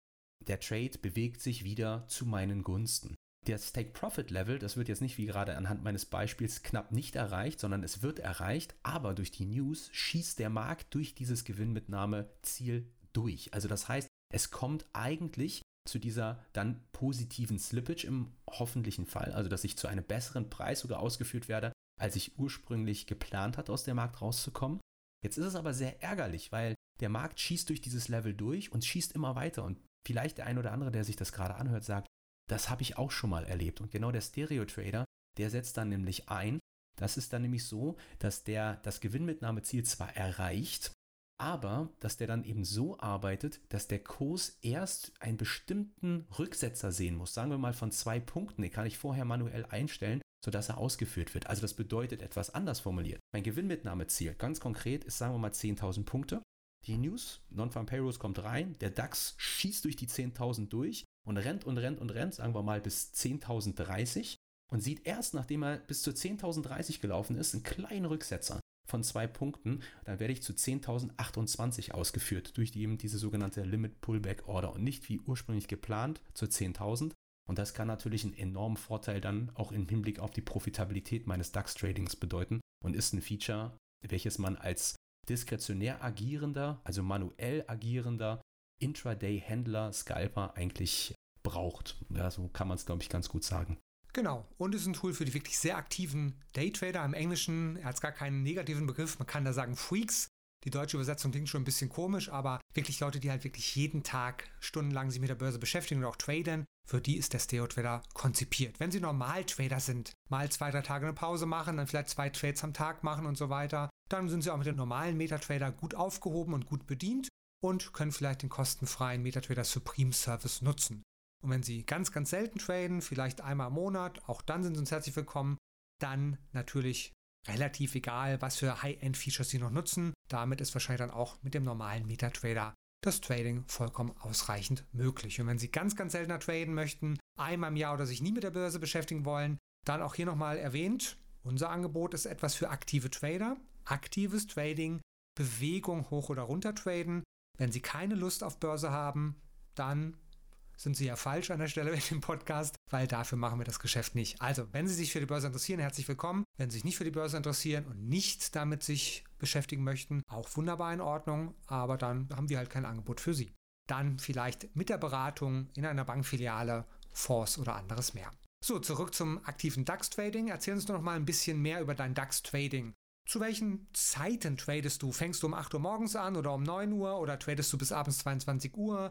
Der Trade bewegt sich wieder zu meinen Gunsten. Das Take-Profit-Level, das wird jetzt nicht wie gerade anhand meines Beispiels knapp nicht erreicht, sondern es wird erreicht, aber durch die News schießt der Markt durch dieses Gewinnmitnahmeziel durch. Also das heißt, es kommt eigentlich zu dieser dann positiven Slippage im hoffentlichen Fall, also dass ich zu einem besseren Preis sogar ausgeführt werde, als ich ursprünglich geplant hatte, aus dem Markt rauszukommen. Jetzt ist es aber sehr ärgerlich, weil der Markt schießt durch dieses Level durch und schießt immer weiter. Und vielleicht der ein oder andere, der sich das gerade anhört, sagt, das habe ich auch schon mal erlebt. Und genau der Stereo-Trader, der setzt dann nämlich ein. Das ist dann nämlich so, dass der das Gewinnmitnahmeziel zwar erreicht, aber dass der dann eben so arbeitet, dass der Kurs erst einen bestimmten Rücksetzer sehen muss. Sagen wir mal von zwei Punkten, den kann ich vorher manuell einstellen, sodass er ausgeführt wird. Also das bedeutet etwas anders formuliert. Mein Gewinnmitnahmeziel, ganz konkret, ist sagen wir mal 10.000 Punkte. Die News, Non-Farm Payrolls kommt rein, der DAX schießt durch die 10.000 durch und rennt und rennt und rennt, sagen wir mal bis 10.030 und sieht erst, nachdem er bis zu 10.030 gelaufen ist, einen kleinen Rücksetzer. Von zwei Punkten, dann werde ich zu 10.028 ausgeführt durch eben diese sogenannte Limit Pullback Order und nicht wie ursprünglich geplant zu 10.000. Und das kann natürlich einen enormen Vorteil dann auch im Hinblick auf die Profitabilität meines DAX-Tradings bedeuten und ist ein Feature, welches man als diskretionär agierender, also manuell agierender Intraday-Händler, Scalper eigentlich braucht. Ja, so kann man es, glaube ich, ganz gut sagen.
Genau. Und es ist ein Tool für die wirklich sehr aktiven Daytrader. Im Englischen, er hat gar keinen negativen Begriff, man kann da sagen Freaks. Die deutsche Übersetzung klingt schon ein bisschen komisch, aber wirklich Leute, die halt wirklich jeden Tag stundenlang sich mit der Börse beschäftigen und auch traden, für die ist der Stereo Trader konzipiert. Wenn sie Normal-Trader sind, mal zwei, drei Tage eine Pause machen, dann vielleicht zwei Trades am Tag machen und so weiter, dann sind sie auch mit dem normalen MetaTrader gut aufgehoben und gut bedient und können vielleicht den kostenfreien MetaTrader Supreme Service nutzen. Und wenn Sie ganz, ganz selten traden, vielleicht einmal im Monat, auch dann sind Sie uns herzlich willkommen. Dann natürlich relativ egal, was für High-End-Features Sie noch nutzen. Damit ist wahrscheinlich dann auch mit dem normalen MetaTrader das Trading vollkommen ausreichend möglich. Und wenn Sie ganz, ganz seltener traden möchten, einmal im Jahr oder sich nie mit der Börse beschäftigen wollen, dann auch hier nochmal erwähnt, unser Angebot ist etwas für aktive Trader. Aktives Trading, Bewegung hoch oder runter traden. Wenn Sie keine Lust auf Börse haben, dann sind Sie ja falsch an der Stelle mit dem Podcast, weil dafür machen wir das Geschäft nicht. Also, wenn Sie sich für die Börse interessieren, herzlich willkommen. Wenn Sie sich nicht für die Börse interessieren und nicht damit sich beschäftigen möchten, auch wunderbar in Ordnung, aber dann haben wir halt kein Angebot für Sie. Dann vielleicht mit der Beratung in einer Bankfiliale, Fonds oder anderes mehr. So, zurück zum aktiven DAX-Trading. Erzähl uns doch noch mal ein bisschen mehr über dein DAX-Trading. Zu welchen Zeiten tradest du? Fängst du um 8 Uhr morgens an oder um 9 Uhr oder tradest du bis abends 22 Uhr?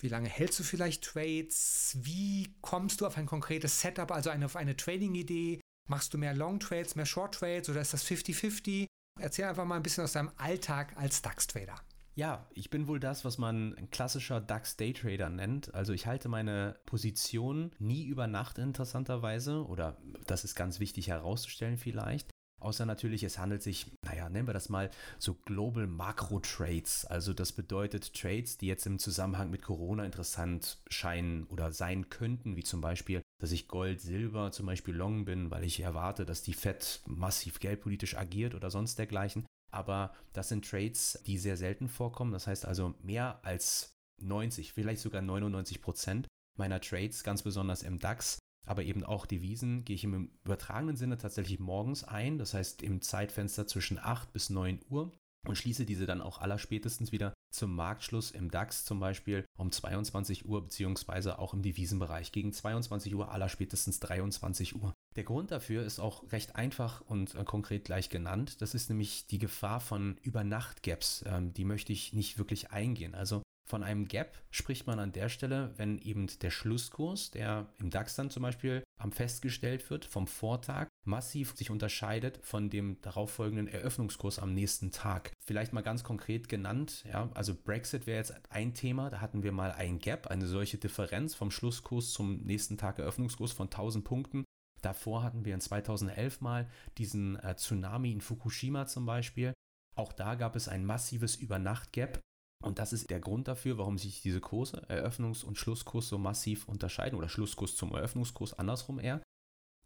Wie lange hältst du vielleicht Trades? Wie kommst du auf ein konkretes Setup, also eine, auf eine Trading-Idee? Machst du mehr Long Trades, mehr Short Trades oder ist das 50-50? Erzähl einfach mal ein bisschen aus deinem Alltag als DAX-Trader.
Ja, ich bin wohl das, was man ein klassischer DAX Daytrader nennt. Also ich halte meine Position nie über Nacht interessanterweise oder das ist ganz wichtig herauszustellen vielleicht. Außer natürlich, es handelt sich, naja, nennen wir das mal so Global Macro Trades. Also das bedeutet Trades, die jetzt im Zusammenhang mit Corona interessant scheinen oder sein könnten, wie zum Beispiel, dass ich Gold, Silber zum Beispiel long bin, weil ich erwarte, dass die Fed massiv geldpolitisch agiert oder sonst dergleichen. Aber das sind Trades, die sehr selten vorkommen. Das heißt also mehr als 90, vielleicht sogar 99 Prozent meiner Trades, ganz besonders im DAX, aber eben auch Devisen gehe ich im übertragenen Sinne tatsächlich morgens ein, das heißt im Zeitfenster zwischen 8 bis 9 Uhr und schließe diese dann auch allerspätestens wieder zum Marktschluss im DAX zum Beispiel um 22 Uhr beziehungsweise auch im Devisenbereich gegen 22 Uhr allerspätestens 23 Uhr. Der Grund dafür ist auch recht einfach und äh, konkret gleich genannt. Das ist nämlich die Gefahr von Übernacht-Gaps. Ähm, die möchte ich nicht wirklich eingehen. Also von einem Gap spricht man an der Stelle, wenn eben der Schlusskurs, der im DAX dann zum Beispiel am festgestellt wird, vom Vortag massiv sich unterscheidet von dem darauffolgenden Eröffnungskurs am nächsten Tag. Vielleicht mal ganz konkret genannt, ja, also Brexit wäre jetzt ein Thema, da hatten wir mal ein Gap, eine solche Differenz vom Schlusskurs zum nächsten Tag Eröffnungskurs von 1000 Punkten. Davor hatten wir in 2011 mal diesen äh, Tsunami in Fukushima zum Beispiel. Auch da gab es ein massives Übernacht-Gap und das ist der Grund dafür, warum sich diese Kurse, Eröffnungs- und Schlusskurs, so massiv unterscheiden oder Schlusskurs zum Eröffnungskurs andersrum eher.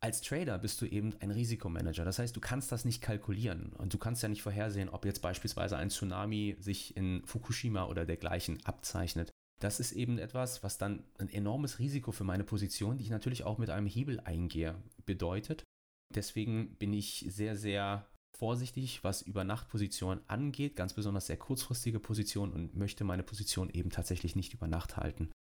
Als Trader bist du eben ein Risikomanager. Das heißt, du kannst das nicht kalkulieren und du kannst ja nicht vorhersehen, ob jetzt beispielsweise ein Tsunami sich in Fukushima oder dergleichen abzeichnet. Das ist eben etwas, was dann ein enormes Risiko für meine Position, die ich natürlich auch mit einem Hebel eingehe, bedeutet. Deswegen bin ich sehr, sehr vorsichtig, was Übernachtpositionen angeht, ganz besonders sehr kurzfristige Positionen und möchte meine Position eben tatsächlich nicht über Nacht halten.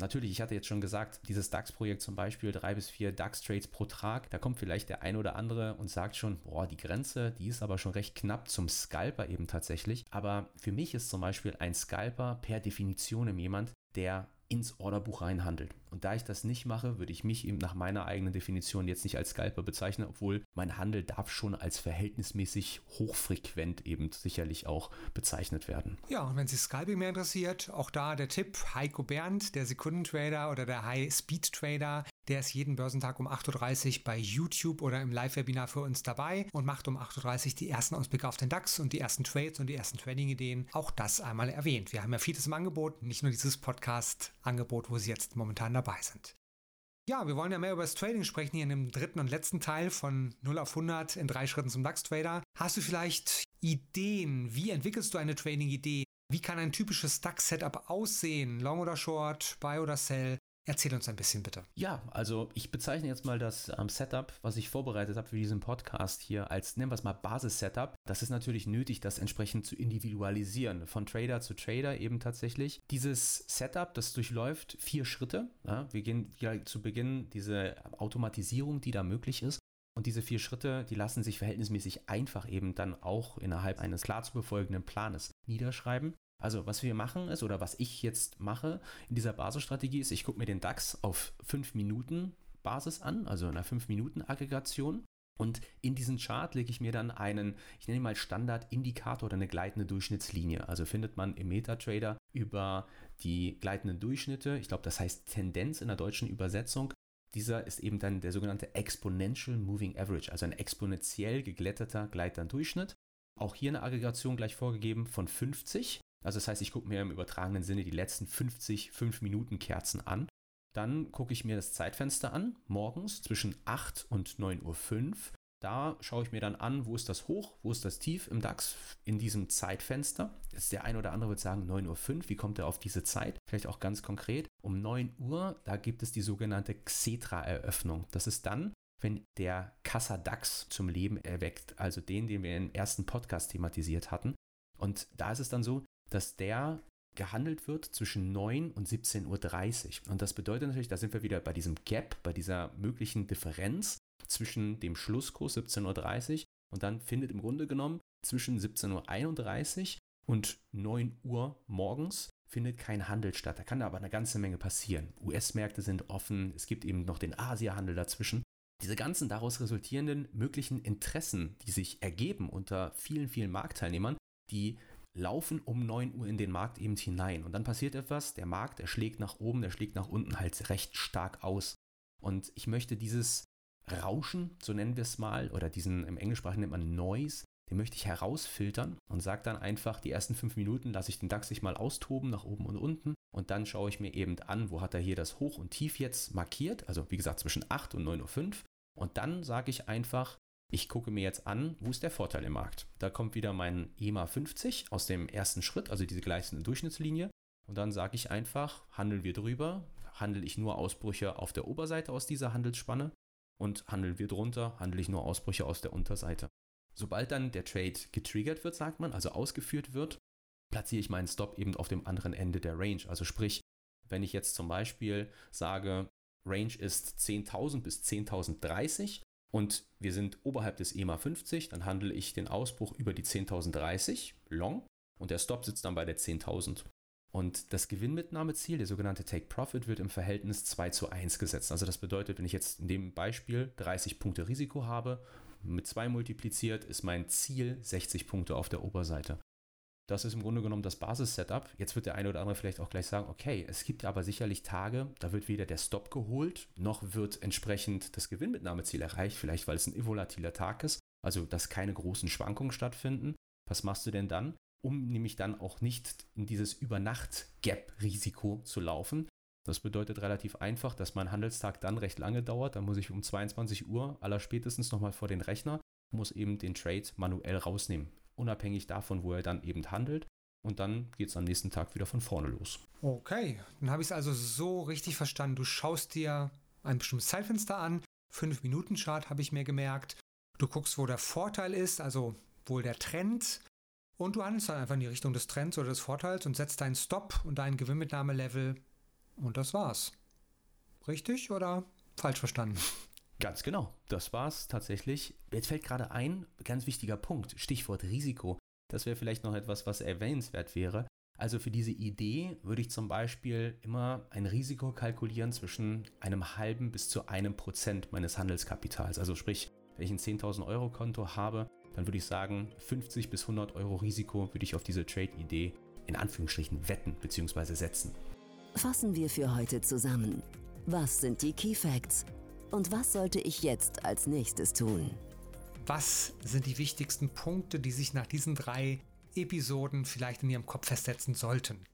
Natürlich, ich hatte jetzt schon gesagt, dieses DAX-Projekt zum Beispiel, drei bis vier DAX-Trades pro Tag, da kommt vielleicht der ein oder andere und sagt schon, boah, die Grenze, die ist aber schon recht knapp zum Scalper eben tatsächlich. Aber für mich ist zum Beispiel ein Scalper per Definition jemand, der ins Orderbuch reinhandelt. Und da ich das nicht mache, würde ich mich eben nach meiner eigenen Definition jetzt nicht als Scalper bezeichnen, obwohl mein Handel darf schon als verhältnismäßig hochfrequent eben sicherlich auch bezeichnet werden.
Ja, und wenn Sie Scalping mehr interessiert, auch da der Tipp, Heiko Bernd, der Sekundentrader oder der High-Speed-Trader, der ist jeden Börsentag um 8.30 Uhr bei YouTube oder im Live-Webinar für uns dabei und macht um 8.30 Uhr die ersten Ausblicke auf den DAX und die ersten Trades und die ersten Trading-Ideen. Auch das einmal erwähnt. Wir haben ja vieles im Angebot, nicht nur dieses Podcast-Angebot, wo Sie jetzt momentan dabei sind. Ja, wir wollen ja mehr über das Trading sprechen hier in dem dritten und letzten Teil von 0 auf 100 in drei Schritten zum DAX-Trader. Hast du vielleicht Ideen? Wie entwickelst du eine Trading-Idee? Wie kann ein typisches DAX-Setup aussehen? Long oder Short, Buy oder Sell? Erzähl uns ein bisschen bitte.
Ja, also ich bezeichne jetzt mal das ähm, Setup, was ich vorbereitet habe für diesen Podcast hier, als nennen wir es mal Basis-Setup. Das ist natürlich nötig, das entsprechend zu individualisieren, von Trader zu Trader eben tatsächlich. Dieses Setup, das durchläuft vier Schritte. Ja, wir gehen ja zu Beginn diese Automatisierung, die da möglich ist. Und diese vier Schritte, die lassen sich verhältnismäßig einfach eben dann auch innerhalb eines klar zu befolgenden Planes niederschreiben. Also was wir machen ist, oder was ich jetzt mache in dieser Basisstrategie ist, ich gucke mir den DAX auf 5 Minuten Basis an, also in einer 5 Minuten Aggregation. Und in diesen Chart lege ich mir dann einen, ich nenne ihn mal Standardindikator oder eine gleitende Durchschnittslinie. Also findet man im MetaTrader über die gleitenden Durchschnitte, ich glaube, das heißt Tendenz in der deutschen Übersetzung. Dieser ist eben dann der sogenannte Exponential Moving Average, also ein exponentiell geglätteter gleitender Durchschnitt. Auch hier eine Aggregation gleich vorgegeben von 50. Also das heißt, ich gucke mir im übertragenen Sinne die letzten 50 5-Minuten-Kerzen an. Dann gucke ich mir das Zeitfenster an, morgens zwischen 8 und 9.05 Uhr. Da schaue ich mir dann an, wo ist das Hoch, wo ist das Tief im DAX in diesem Zeitfenster. Jetzt der ein oder andere wird sagen 9.05 Uhr, wie kommt er auf diese Zeit? Vielleicht auch ganz konkret. Um 9 Uhr, da gibt es die sogenannte Xetra-Eröffnung. Das ist dann, wenn der Kassa DAX zum Leben erweckt, also den, den wir im ersten Podcast thematisiert hatten. Und da ist es dann so, dass der gehandelt wird zwischen 9 und 17.30 Uhr. Und das bedeutet natürlich, da sind wir wieder bei diesem Gap, bei dieser möglichen Differenz zwischen dem Schlusskurs 17.30 Uhr und dann findet im Grunde genommen zwischen 17.31 Uhr und 9 Uhr morgens findet kein Handel statt. Da kann da aber eine ganze Menge passieren. US-Märkte sind offen, es gibt eben noch den Asia-Handel dazwischen. Diese ganzen daraus resultierenden möglichen Interessen, die sich ergeben unter vielen, vielen Marktteilnehmern, die laufen um 9 Uhr in den Markt eben hinein. Und dann passiert etwas, der Markt, der schlägt nach oben, der schlägt nach unten halt recht stark aus. Und ich möchte dieses Rauschen, so nennen wir es mal, oder diesen im Englischsprachigen nennt man Noise, den möchte ich herausfiltern und sage dann einfach, die ersten fünf Minuten lasse ich den DAX sich mal austoben nach oben und unten und dann schaue ich mir eben an, wo hat er hier das Hoch und Tief jetzt markiert, also wie gesagt zwischen 8 und 9.05 Uhr und dann sage ich einfach, ich gucke mir jetzt an, wo ist der Vorteil im Markt. Da kommt wieder mein EMA 50 aus dem ersten Schritt, also diese gleißende Durchschnittslinie. Und dann sage ich einfach, handeln wir drüber, handle ich nur Ausbrüche auf der Oberseite aus dieser Handelsspanne und handeln wir drunter, handle ich nur Ausbrüche aus der Unterseite. Sobald dann der Trade getriggert wird, sagt man, also ausgeführt wird, platziere ich meinen Stop eben auf dem anderen Ende der Range. Also sprich, wenn ich jetzt zum Beispiel sage, Range ist 10.000 bis 10.030 und wir sind oberhalb des EMA 50, dann handle ich den Ausbruch über die 10.030 long und der Stop sitzt dann bei der 10.000. Und das Gewinnmitnahmeziel, der sogenannte Take Profit, wird im Verhältnis 2 zu 1 gesetzt. Also das bedeutet, wenn ich jetzt in dem Beispiel 30 Punkte Risiko habe, mit 2 multipliziert, ist mein Ziel 60 Punkte auf der Oberseite. Das ist im Grunde genommen das Basis-Setup. Jetzt wird der eine oder andere vielleicht auch gleich sagen, okay, es gibt aber sicherlich Tage, da wird weder der Stop geholt, noch wird entsprechend das Gewinnmitnahmeziel erreicht, vielleicht weil es ein volatiler Tag ist, also dass keine großen Schwankungen stattfinden. Was machst du denn dann? Um nämlich dann auch nicht in dieses Übernacht-Gap-Risiko zu laufen. Das bedeutet relativ einfach, dass mein Handelstag dann recht lange dauert. Dann muss ich um 22 Uhr aller spätestens nochmal vor den Rechner, muss eben den Trade manuell rausnehmen unabhängig davon, wo er dann eben handelt. Und dann geht es am nächsten Tag wieder von vorne los.
Okay, dann habe ich es also so richtig verstanden. Du schaust dir ein bestimmtes Zeitfenster an. 5-Minuten-Chart habe ich mir gemerkt. Du guckst, wo der Vorteil ist, also wohl der Trend. Und du handelst dann einfach in die Richtung des Trends oder des Vorteils und setzt deinen Stop und dein Gewinnmitnahmelevel. Und das war's. Richtig oder falsch verstanden?
Ganz genau, das war's tatsächlich. Jetzt fällt gerade ein ganz wichtiger Punkt, Stichwort Risiko. Das wäre vielleicht noch etwas, was erwähnenswert wäre. Also für diese Idee würde ich zum Beispiel immer ein Risiko kalkulieren zwischen einem halben bis zu einem Prozent meines Handelskapitals. Also sprich, wenn ich ein 10.000 Euro Konto habe, dann würde ich sagen, 50 bis 100 Euro Risiko würde ich auf diese Trade-Idee in Anführungsstrichen wetten bzw. setzen.
Fassen wir für heute zusammen. Was sind die Key Facts? Und was sollte ich jetzt als nächstes tun?
Was sind die wichtigsten Punkte, die sich nach diesen drei Episoden vielleicht in Ihrem Kopf festsetzen sollten?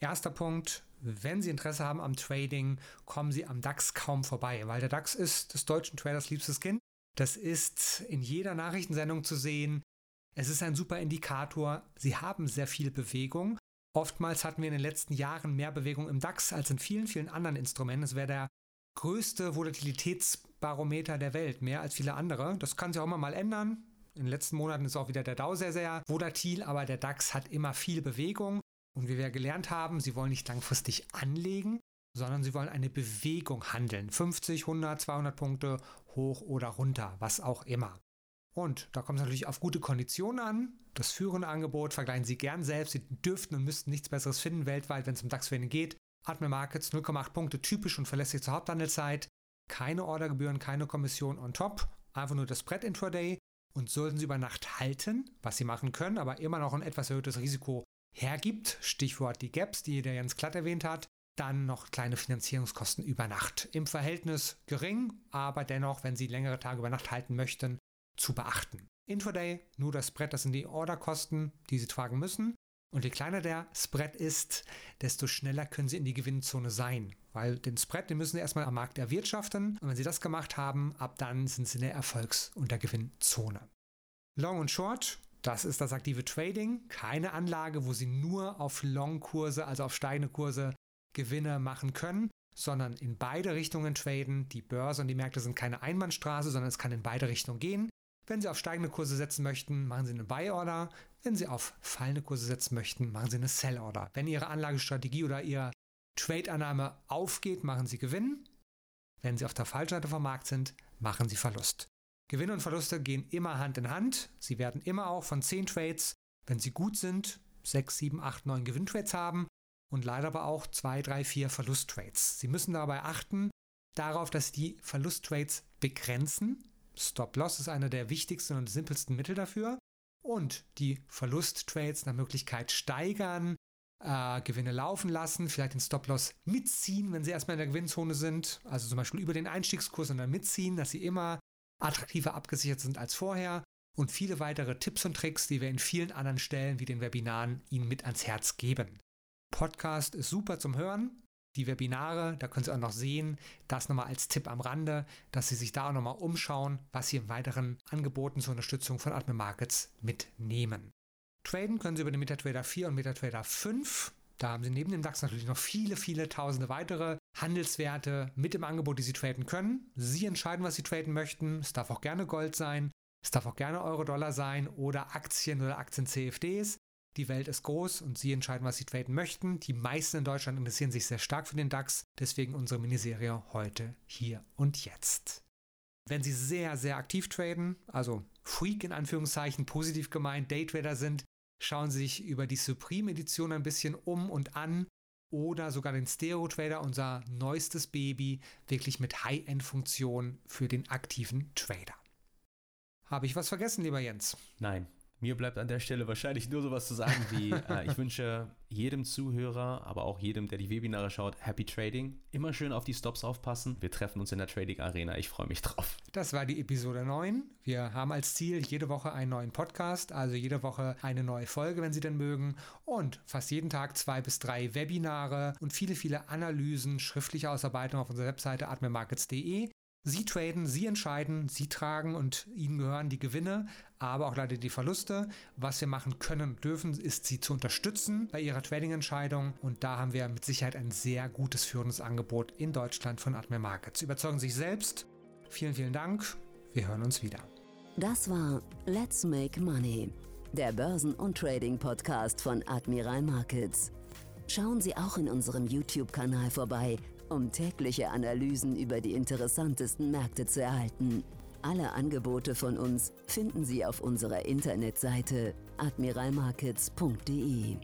Erster Punkt, wenn Sie Interesse haben am Trading, kommen Sie am DAX kaum vorbei, weil der DAX ist des deutschen Traders liebstes Kind. Das ist in jeder Nachrichtensendung zu sehen. Es ist ein super Indikator. Sie haben sehr viel Bewegung. Oftmals hatten wir in den letzten Jahren mehr Bewegung im DAX als in vielen, vielen anderen Instrumenten. Es wäre der größte Volatilitätsbarometer der Welt, mehr als viele andere. Das kann sich auch immer mal ändern. In den letzten Monaten ist auch wieder der Dow sehr, sehr volatil, aber der DAX hat immer viel Bewegung. Und wie wir gelernt haben, Sie wollen nicht langfristig anlegen, sondern Sie wollen eine Bewegung handeln. 50, 100, 200 Punkte hoch oder runter, was auch immer. Und da kommt es natürlich auf gute Konditionen an. Das führende Angebot vergleichen Sie gern selbst. Sie dürften und müssten nichts Besseres finden weltweit, wenn es um DAX-Trading geht. Atme Markets 0,8 Punkte, typisch und verlässlich zur Haupthandelszeit. Keine Ordergebühren, keine Kommission on top. Einfach nur das Brett Intraday. Und sollten Sie über Nacht halten, was Sie machen können, aber immer noch ein etwas erhöhtes Risiko hergibt, Stichwort die Gaps, die der Jens Klatt erwähnt hat, dann noch kleine Finanzierungskosten über Nacht. Im Verhältnis gering, aber dennoch, wenn Sie längere Tage über Nacht halten möchten, zu beachten. Intraday, nur das Spread, das sind die Orderkosten, die Sie tragen müssen. Und je kleiner der Spread ist, desto schneller können Sie in die Gewinnzone sein. Weil den Spread, den müssen Sie erstmal am Markt erwirtschaften. Und wenn Sie das gemacht haben, ab dann sind Sie in der Erfolgs- und der Gewinnzone. Long und Short, das ist das aktive Trading, keine Anlage, wo Sie nur auf Long-Kurse, also auf steigende Kurse, Gewinne machen können, sondern in beide Richtungen traden. Die Börse und die Märkte sind keine Einbahnstraße, sondern es kann in beide Richtungen gehen. Wenn Sie auf steigende Kurse setzen möchten, machen Sie eine Buy-Order. Wenn Sie auf fallende Kurse setzen möchten, machen Sie eine Sell-Order. Wenn Ihre Anlagestrategie oder Ihre Trade-Annahme aufgeht, machen Sie Gewinn. Wenn Sie auf der falschen Seite vom Markt sind, machen Sie Verlust. Gewinne und Verluste gehen immer Hand in Hand. Sie werden immer auch von 10 Trades, wenn sie gut sind, 6, 7, 8, 9 Gewinntrades haben und leider aber auch 2, 3, 4 Verlusttrades. Sie müssen dabei achten darauf, dass die Verlusttrades begrenzen. Stop-Loss ist einer der wichtigsten und simpelsten Mittel dafür. Und die Verlusttrades nach Möglichkeit steigern, äh, Gewinne laufen lassen, vielleicht den Stop-Loss mitziehen, wenn sie erstmal in der Gewinnzone sind. Also zum Beispiel über den Einstiegskurs und dann mitziehen, dass sie immer attraktiver abgesichert sind als vorher und viele weitere Tipps und Tricks, die wir in vielen anderen Stellen wie den Webinaren Ihnen mit ans Herz geben. Podcast ist super zum Hören. Die Webinare, da können Sie auch noch sehen, das nochmal als Tipp am Rande, dass Sie sich da auch nochmal umschauen, was Sie in weiteren Angeboten zur Unterstützung von Admin Markets mitnehmen. Traden können Sie über den MetaTrader 4 und MetaTrader 5. Da haben Sie neben dem DAX natürlich noch viele, viele tausende weitere Handelswerte mit im Angebot, die Sie traden können. Sie entscheiden, was Sie traden möchten. Es darf auch gerne Gold sein. Es darf auch gerne Euro-Dollar sein oder Aktien oder Aktien-CFDs. Die Welt ist groß und Sie entscheiden, was Sie traden möchten. Die meisten in Deutschland interessieren sich sehr stark für den DAX. Deswegen unsere Miniserie heute, hier und jetzt. Wenn Sie sehr, sehr aktiv traden, also Freak in Anführungszeichen, positiv gemeint, Daytrader sind, schauen Sie sich über die Supreme-Edition ein bisschen um und an oder sogar den Stereo Trader, unser neuestes Baby, wirklich mit High-End-Funktion für den aktiven Trader. Habe ich was vergessen, lieber Jens?
Nein, mir bleibt an der Stelle wahrscheinlich nur sowas zu sagen wie, *laughs* äh, ich wünsche jedem Zuhörer, aber auch jedem, der die Webinare schaut, Happy Trading. Immer schön auf die Stops aufpassen. Wir treffen uns in der Trading Arena. Ich freue mich drauf.
Das war die Episode 9. Wir haben als Ziel jede Woche einen neuen Podcast, also jede Woche eine neue Folge, wenn Sie denn mögen. Und fast jeden Tag zwei bis drei Webinare und viele, viele Analysen, schriftliche Ausarbeitungen auf unserer Webseite admirmarkets.de. Sie traden, Sie entscheiden, Sie tragen und Ihnen gehören die Gewinne, aber auch leider die Verluste. Was wir machen können und dürfen, ist Sie zu unterstützen bei Ihrer Trading-Entscheidung und da haben wir mit Sicherheit ein sehr gutes führendes Angebot in Deutschland von Admir Markets. Überzeugen Sie sich selbst. Vielen, vielen Dank. Wir hören uns wieder.
Das war Let's Make Money, der Börsen- und Trading-Podcast von Admiral Markets. Schauen Sie auch in unserem YouTube-Kanal vorbei um tägliche Analysen über die interessantesten Märkte zu erhalten. Alle Angebote von uns finden Sie auf unserer Internetseite admiralmarkets.de.